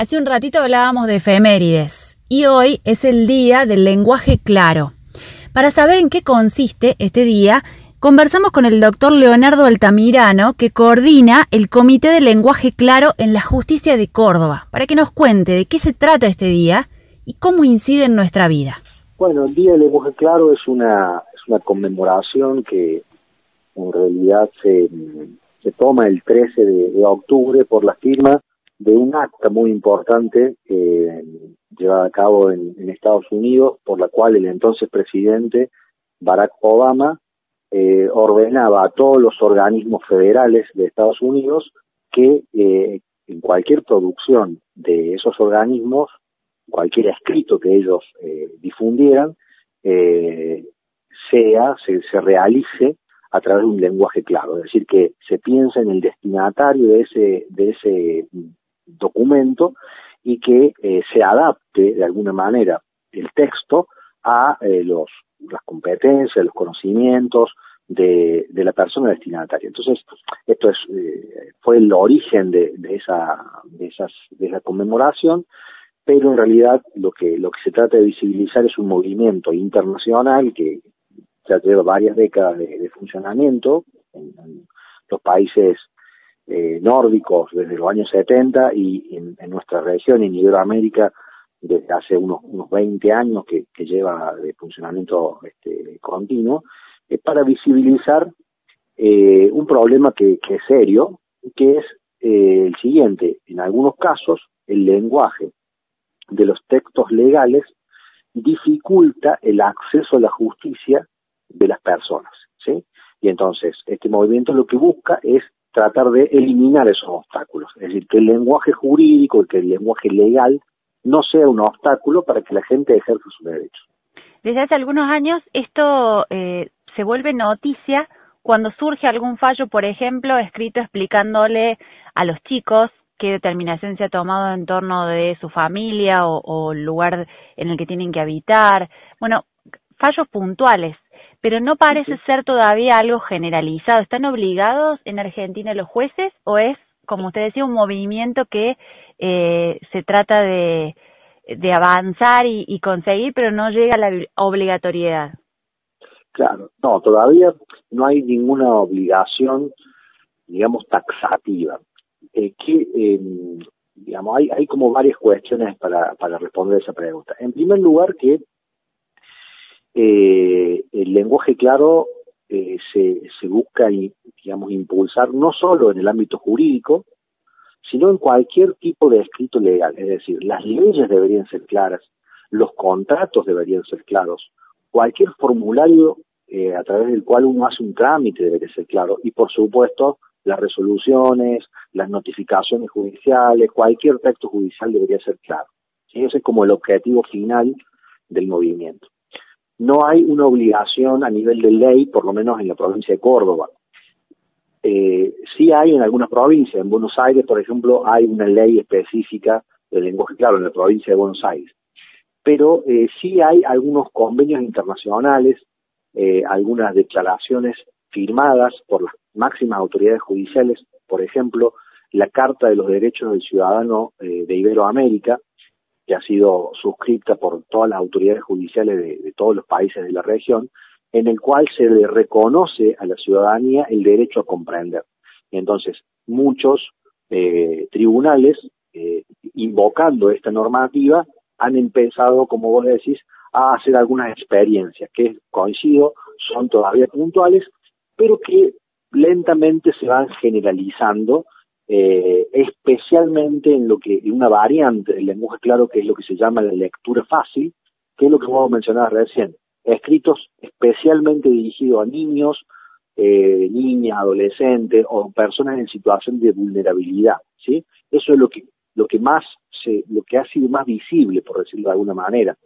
Hace un ratito hablábamos de efemérides y hoy es el Día del Lenguaje Claro. Para saber en qué consiste este día, conversamos con el doctor Leonardo Altamirano, que coordina el Comité de Lenguaje Claro en la Justicia de Córdoba, para que nos cuente de qué se trata este día y cómo incide en nuestra vida. Bueno, el Día del Lenguaje Claro es una, conmemoración que en realidad se, se toma el 13 de, de octubre por la firma de un acta muy importante eh, llevada a cabo en, en, Estados Unidos, por la cual el entonces presidente Barack Obama eh, ordenaba a todos los organismos federales de Estados Unidos que eh, en cualquier producción de esos organismos, cualquier escrito que ellos eh, difundieran, eh, sea, se, se realice a través de un lenguaje claro, es decir, que se piense en el destinatario de ese, de ese documento y que eh, se adapte de alguna manera el texto a eh, los, las competencias, los conocimientos de, de, la persona destinataria. Entonces, esto es, eh, fue el origen de, esa, de, esas, de esa conmemoración, pero en realidad lo que, lo que se trata de visibilizar es un movimiento internacional que ya lleva varias décadas de, funcionamiento en, en los países eh, nórdicos desde los años 70 y en, en, nuestra región, en Iberoamérica, desde hace unos, unos 20 años que, lleva de funcionamiento este, continuo, es para visibilizar eh, un problema que, que, es serio, que es eh, el siguiente. En algunos casos, el lenguaje de los textos legales dificulta el acceso a la justicia de las personas, ¿sí? Y entonces, este movimiento lo que busca es tratar de eliminar esos obstáculos, es decir, que el lenguaje jurídico, que el lenguaje legal no sea un obstáculo para que la gente ejerza sus derechos. Desde hace algunos años esto eh, se vuelve noticia cuando surge algún fallo, por ejemplo, escrito explicándole a los chicos qué determinación se ha tomado en torno de su familia o, o lugar en el que tienen que habitar. Bueno, fallos puntuales pero no parece ser todavía algo generalizado. ¿Están obligados en Argentina los jueces o es, como usted decía, un movimiento que eh, se trata de, de avanzar y, y, conseguir, pero no llega a la obligatoriedad? Claro, no, todavía no hay ninguna obligación, digamos, taxativa. Eh, que, eh, digamos, hay, hay como varias cuestiones para, para responder esa pregunta. En primer lugar, que eh, el lenguaje claro eh, se, se busca, digamos, impulsar no solo en el ámbito jurídico, sino en cualquier tipo de escrito legal. Es decir, las leyes deberían ser claras, los contratos deberían ser claros, cualquier formulario eh, a través del cual uno hace un trámite debería ser claro y, por supuesto, las resoluciones, las notificaciones judiciales, cualquier texto judicial debería ser claro. Ese es como el objetivo final del movimiento no hay una obligación a nivel de ley, por lo menos en la provincia de Córdoba. Eh, sí hay en algunas provincias, en Buenos Aires, por ejemplo, hay una ley específica del lenguaje claro en la provincia de Buenos Aires. Pero eh, sí hay algunos convenios internacionales, eh, algunas declaraciones firmadas por las máximas autoridades judiciales, por ejemplo, la Carta de los Derechos del Ciudadano eh, de Iberoamérica, que ha sido suscrita por todas las autoridades judiciales de, de, todos los países de la región, en el cual se le reconoce a la ciudadanía el derecho a comprender. Entonces, muchos eh, tribunales, eh, invocando esta normativa, han empezado, como vos decís, a hacer algunas experiencias que, coincido, son todavía puntuales, pero que lentamente se van generalizando eh, especialmente en lo que en una variante del lenguaje claro que es lo que se llama la lectura fácil, que es lo que vos mencionabas recién, escritos especialmente dirigidos a niños, eh, niñas, adolescentes o personas en situación de vulnerabilidad, ¿sí? Eso es lo que lo que más se, lo que ha sido más visible, por decirlo de alguna manera,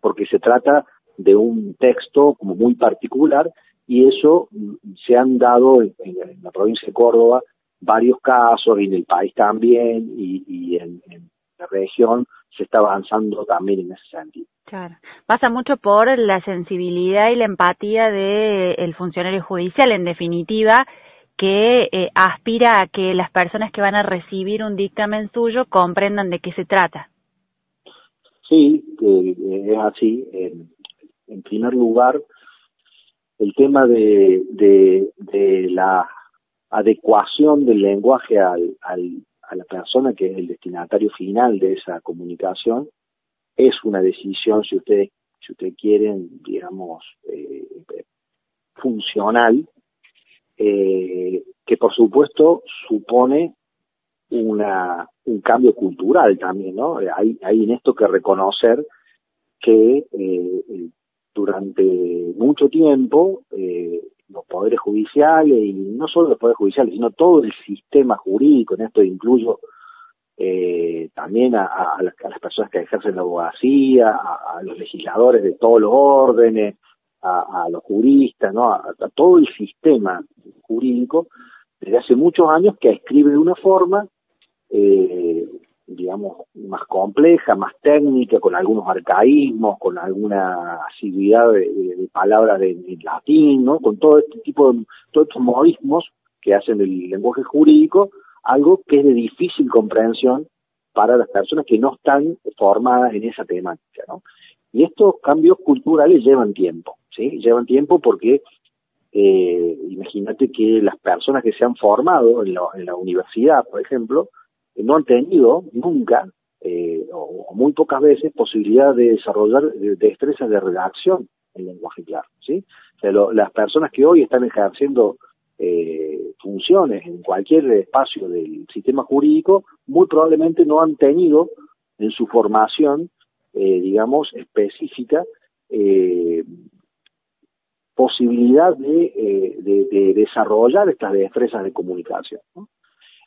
porque se trata de un texto como muy particular y eso mm, se han dado en, en la provincia de Córdoba varios casos y en el país también y, y en, en, la región se está avanzando también en ese sentido. Claro, pasa mucho por la sensibilidad y la empatía del de funcionario judicial, en definitiva, que eh, aspira a que las personas que van a recibir un dictamen suyo comprendan de qué se trata. Sí, es así. En, primer lugar, el tema de, de, la adecuación del lenguaje al, a la persona que es el destinatario final de esa comunicación es una decisión, si ustedes si ustedes quieren, digamos, eh, funcional, eh, que por supuesto supone una, un cambio cultural también, ¿no? Hay, hay en esto que reconocer que eh, durante mucho tiempo poderes judiciales, y no solo los poderes judiciales, sino todo el sistema jurídico, en esto incluyo eh, también a, las, personas que ejercen la abogacía, a, los legisladores de todos los órdenes, a, los juristas, ¿no? a, todo el sistema jurídico, desde hace muchos años que escribe de una forma, eh, digamos, más compleja, más técnica, con algunos arcaísmos, con alguna asiduidad de, palabras de, latín, ¿no? Con todo este tipo de, todos estos modismos que hacen el lenguaje jurídico, algo que es de difícil comprensión para las personas que no están formadas en esa temática, ¿no? Y estos cambios culturales llevan tiempo, ¿sí? Llevan tiempo porque eh, imagínate que las personas que se han formado en la, universidad, por ejemplo, no han tenido nunca eh, o, muy pocas veces posibilidad de desarrollar destrezas de redacción en lenguaje claro, las personas que hoy están ejerciendo eh, funciones en cualquier espacio del sistema jurídico, muy probablemente no han tenido en su formación, eh, digamos, específica, eh, posibilidad de, desarrollar estas destrezas de comunicación.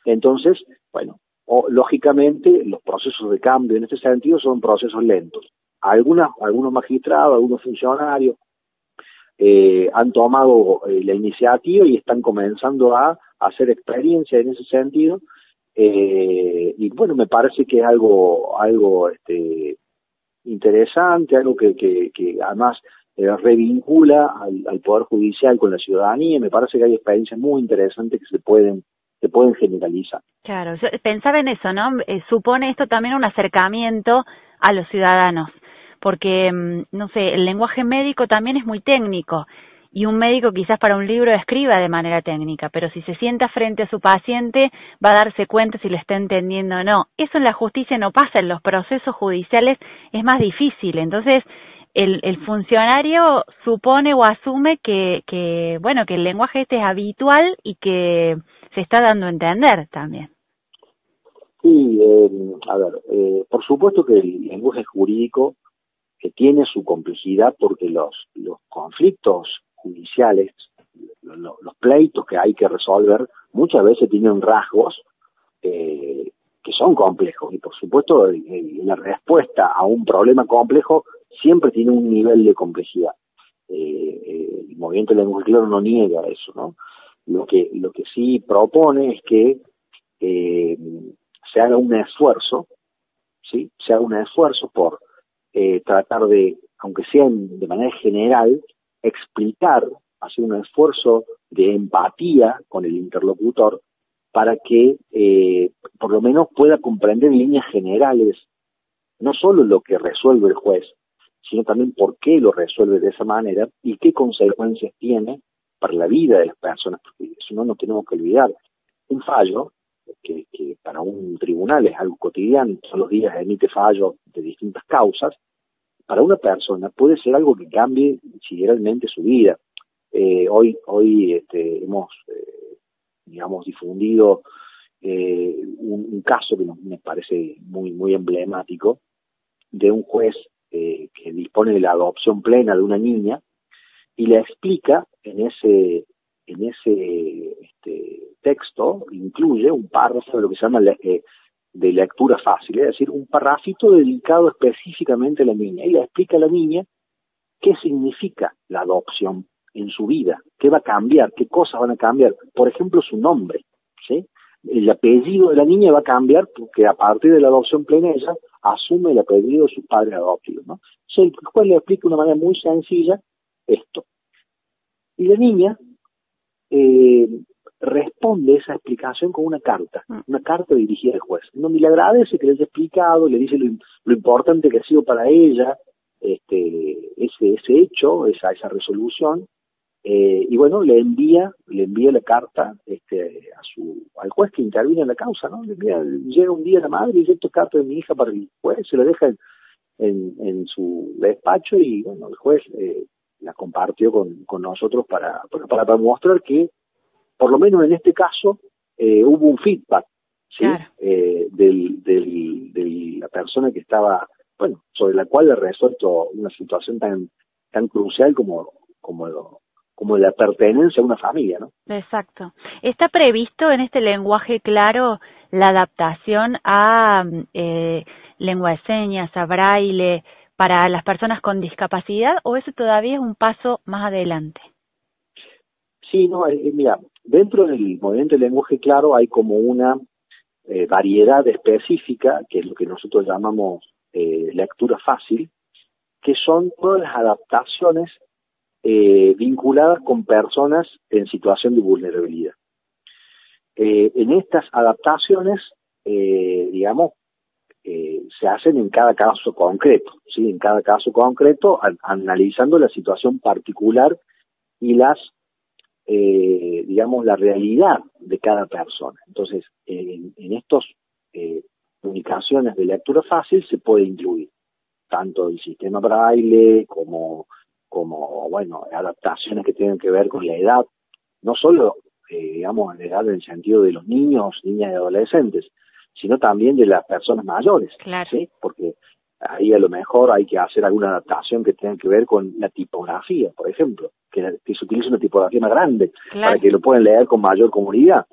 Entonces, bueno, lógicamente los procesos de cambio en este sentido son procesos lentos. Algunas, algunos magistrados, algunos funcionarios, eh, han tomado eh, la iniciativa y están comenzando a, hacer experiencia en ese sentido. Eh, y bueno, me parece que es algo, algo este, interesante, algo que, que, además revincula al, Poder Judicial con la ciudadanía. Me parece que hay experiencias muy interesantes que se pueden se pueden generalizar. Claro, yo en eso, ¿no? supone esto también un acercamiento a los ciudadanos porque, mm, no sé, el lenguaje médico también es muy técnico y un médico quizás para un libro escriba de manera técnica, pero si se sienta frente a su paciente va a darse cuenta si lo está entendiendo o no. Eso en la justicia no pasa, en los procesos judiciales es más difícil. Entonces, el, el funcionario supone o asume que, que, bueno, que el lenguaje este es habitual y que se está dando a entender también. Sí, eh, a ver, eh, por supuesto que el lenguaje jurídico que tiene su complejidad porque los, los conflictos judiciales, los pleitos que hay que resolver, muchas veces tienen rasgos eh, que son complejos y por supuesto la respuesta a un problema complejo siempre tiene un nivel de complejidad. Eh, eh, el movimiento lenguaje claro no niega eso, ¿no? Lo que, lo que sí propone es que se haga un esfuerzo, ¿sí? Se haga un esfuerzo por eh, tratar de, aunque sea de manera general, explicar, hacer un esfuerzo de empatía con el interlocutor para que eh, por lo menos pueda comprender en líneas generales no solo lo que resuelve el juez, sino también por qué lo resuelve de esa manera y qué consecuencias tiene para la vida de las personas, porque eso no nos tenemos que olvidar. Un fallo, que, para un tribunal es algo cotidiano, todos los días emite fallos de distintas causas, para una persona puede ser algo que cambie considerablemente su vida. Eh, hoy hoy este, hemos, eh, digamos, difundido eh, un, caso que me parece muy, muy emblemático de un juez que dispone de la adopción plena de una niña y le explica en ese en ese este, texto incluye un párrafo de lo que se llama de lectura fácil, es decir, un parrafito dedicado específicamente a la niña y le explica a la niña qué significa la adopción en su vida, qué va a cambiar, qué cosas van a cambiar, por ejemplo, su nombre. El apellido de la niña va a cambiar porque a partir de la adopción plena ella asume el apellido de su padre adoptivo, ¿no? El juez le explica de una manera muy sencilla esto. Y la niña, eh, responde esa explicación con una carta, mm. una carta dirigida al juez, donde le agradece que le haya explicado, le dice lo, importante que ha sido para ella este, ese, ese hecho, esa, esa resolución, eh, y bueno, le envía, le envía la carta este, a su, al juez que interviene en la causa, ¿no? Le envía, llega un día la madre y dice, esto es carta de mi hija para el juez, se la deja en, en, su despacho y bueno, el juez eh, la compartió con, con nosotros para, para, para mostrar que por lo menos en este caso, eh, hubo un feedback ¿sí? Eh, del, del, de la persona que estaba, bueno, sobre la cual le resuelto una situación tan, tan crucial como, como, como la pertenencia a una familia, ¿no? Exacto. ¿Está previsto en este lenguaje claro la adaptación a eh, lengua de señas, a braille, para las personas con discapacidad o eso todavía es un paso más adelante? Sí, no, eh, mira, Dentro del movimiento de lenguaje claro hay como una eh, variedad específica, que es lo que nosotros llamamos eh, lectura fácil, que son todas las adaptaciones eh, vinculadas con personas en situación de vulnerabilidad. en estas adaptaciones, digamos, se hacen en cada caso concreto, ¿sí? en cada caso concreto, analizando la situación particular y las eh, digamos, la realidad de cada persona. Entonces, en, eh, comunicaciones de lectura fácil se puede incluir tanto el sistema braille como, como, bueno, adaptaciones que tienen que ver con la edad, no solo, eh, digamos, la edad en el sentido de los niños, niñas y adolescentes, sino también de las personas mayores, claro. ¿sí? Porque ahí a lo mejor hay que hacer alguna adaptación que tenga que ver con la tipografía, por ejemplo, que, se utilice una tipografía más grande para que lo puedan leer con mayor comunidad,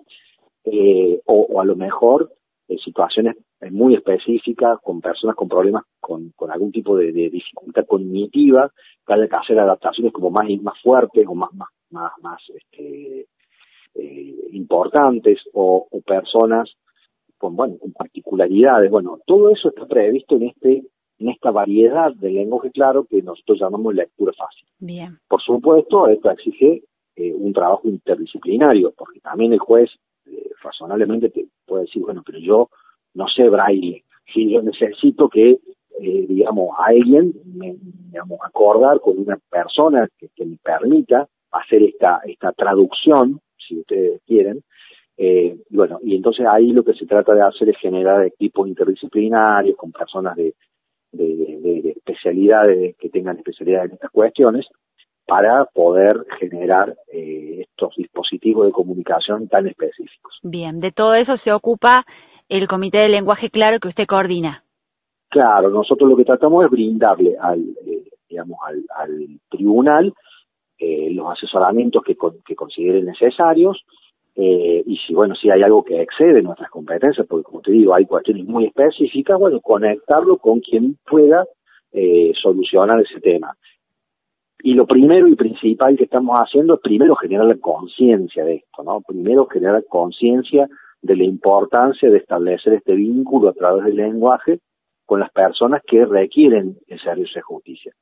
eh, o, a lo mejor en situaciones muy específicas con personas con problemas con, con algún tipo de, dificultad cognitiva, que haya que hacer adaptaciones como más más fuertes o más más más, más este, eh, importantes o, o personas con bueno con particularidades bueno todo eso está previsto en este en esta variedad de lenguaje claro que nosotros llamamos lectura fácil. Bien. Por supuesto, esto exige eh, un trabajo interdisciplinario, porque también el juez eh, razonablemente te puede decir, bueno, pero yo no sé braille, si yo necesito que, eh, digamos, alguien me, digamos, acordar con una persona que, me permita hacer esta, esta traducción, si ustedes quieren, eh, bueno, y entonces ahí lo que se trata de hacer es generar equipos interdisciplinarios con personas de, de, especialidades que tengan especialidades en estas cuestiones para poder generar eh, estos dispositivos de comunicación tan específicos. Bien, de todo eso se ocupa el Comité de Lenguaje Claro que usted coordina. Claro, nosotros lo que tratamos es brindarle al, eh, digamos, al, tribunal eh, los asesoramientos que, que consideren necesarios, eh, y si, bueno, si hay algo que excede nuestras competencias, porque como te digo, hay cuestiones muy específicas, bueno, conectarlo con quien pueda eh, solucionar ese tema. Y lo primero y principal que estamos haciendo es primero generar la conciencia de esto, ¿no? Primero generar conciencia de la importancia de establecer este vínculo a través del lenguaje con las personas que requieren el servicio de justicia.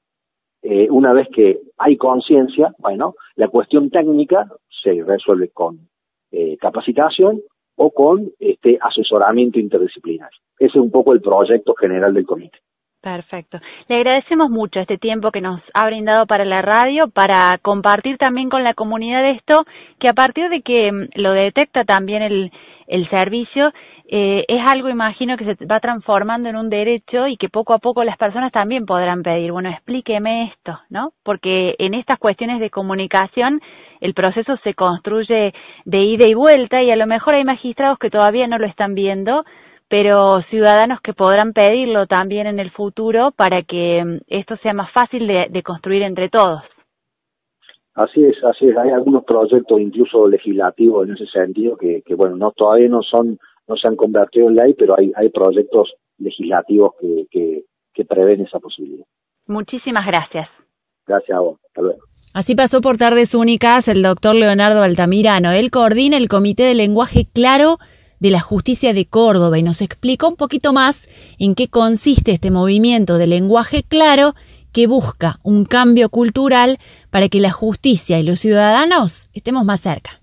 Eh, una vez que hay conciencia, bueno, la cuestión técnica se resuelve con eh, capacitación o con este asesoramiento interdisciplinario. Ese es un poco el proyecto general del comité. Perfecto. Le agradecemos mucho este tiempo que nos ha brindado para la radio, para compartir también con la comunidad esto, que a partir de que mm, lo detecta también el, servicio, eh, es algo, imagino, que se va transformando en un derecho y que poco a poco las personas también podrán pedir, bueno, explíqueme esto, ¿no? Porque en estas cuestiones de comunicación el proceso se construye de ida y vuelta y a lo mejor hay magistrados que todavía no lo están viendo, pero ciudadanos que podrán pedirlo también en el futuro para que mm, esto sea más fácil de, construir entre todos. Así es, así es. Hay algunos proyectos incluso legislativos en ese sentido que, que bueno, no todavía no son, no se han convertido en ley, pero hay, hay proyectos legislativos que, que, que prevén esa posibilidad. Muchísimas gracias. Gracias a vos. Hasta luego. Así pasó por tardes únicas el doctor Leonardo Altamirano. Él coordina el Comité de Lenguaje Claro de la Justicia de Córdoba y nos explicó un poquito más en qué consiste este movimiento de lenguaje claro que busca un cambio cultural para que la justicia y los ciudadanos estemos más cerca.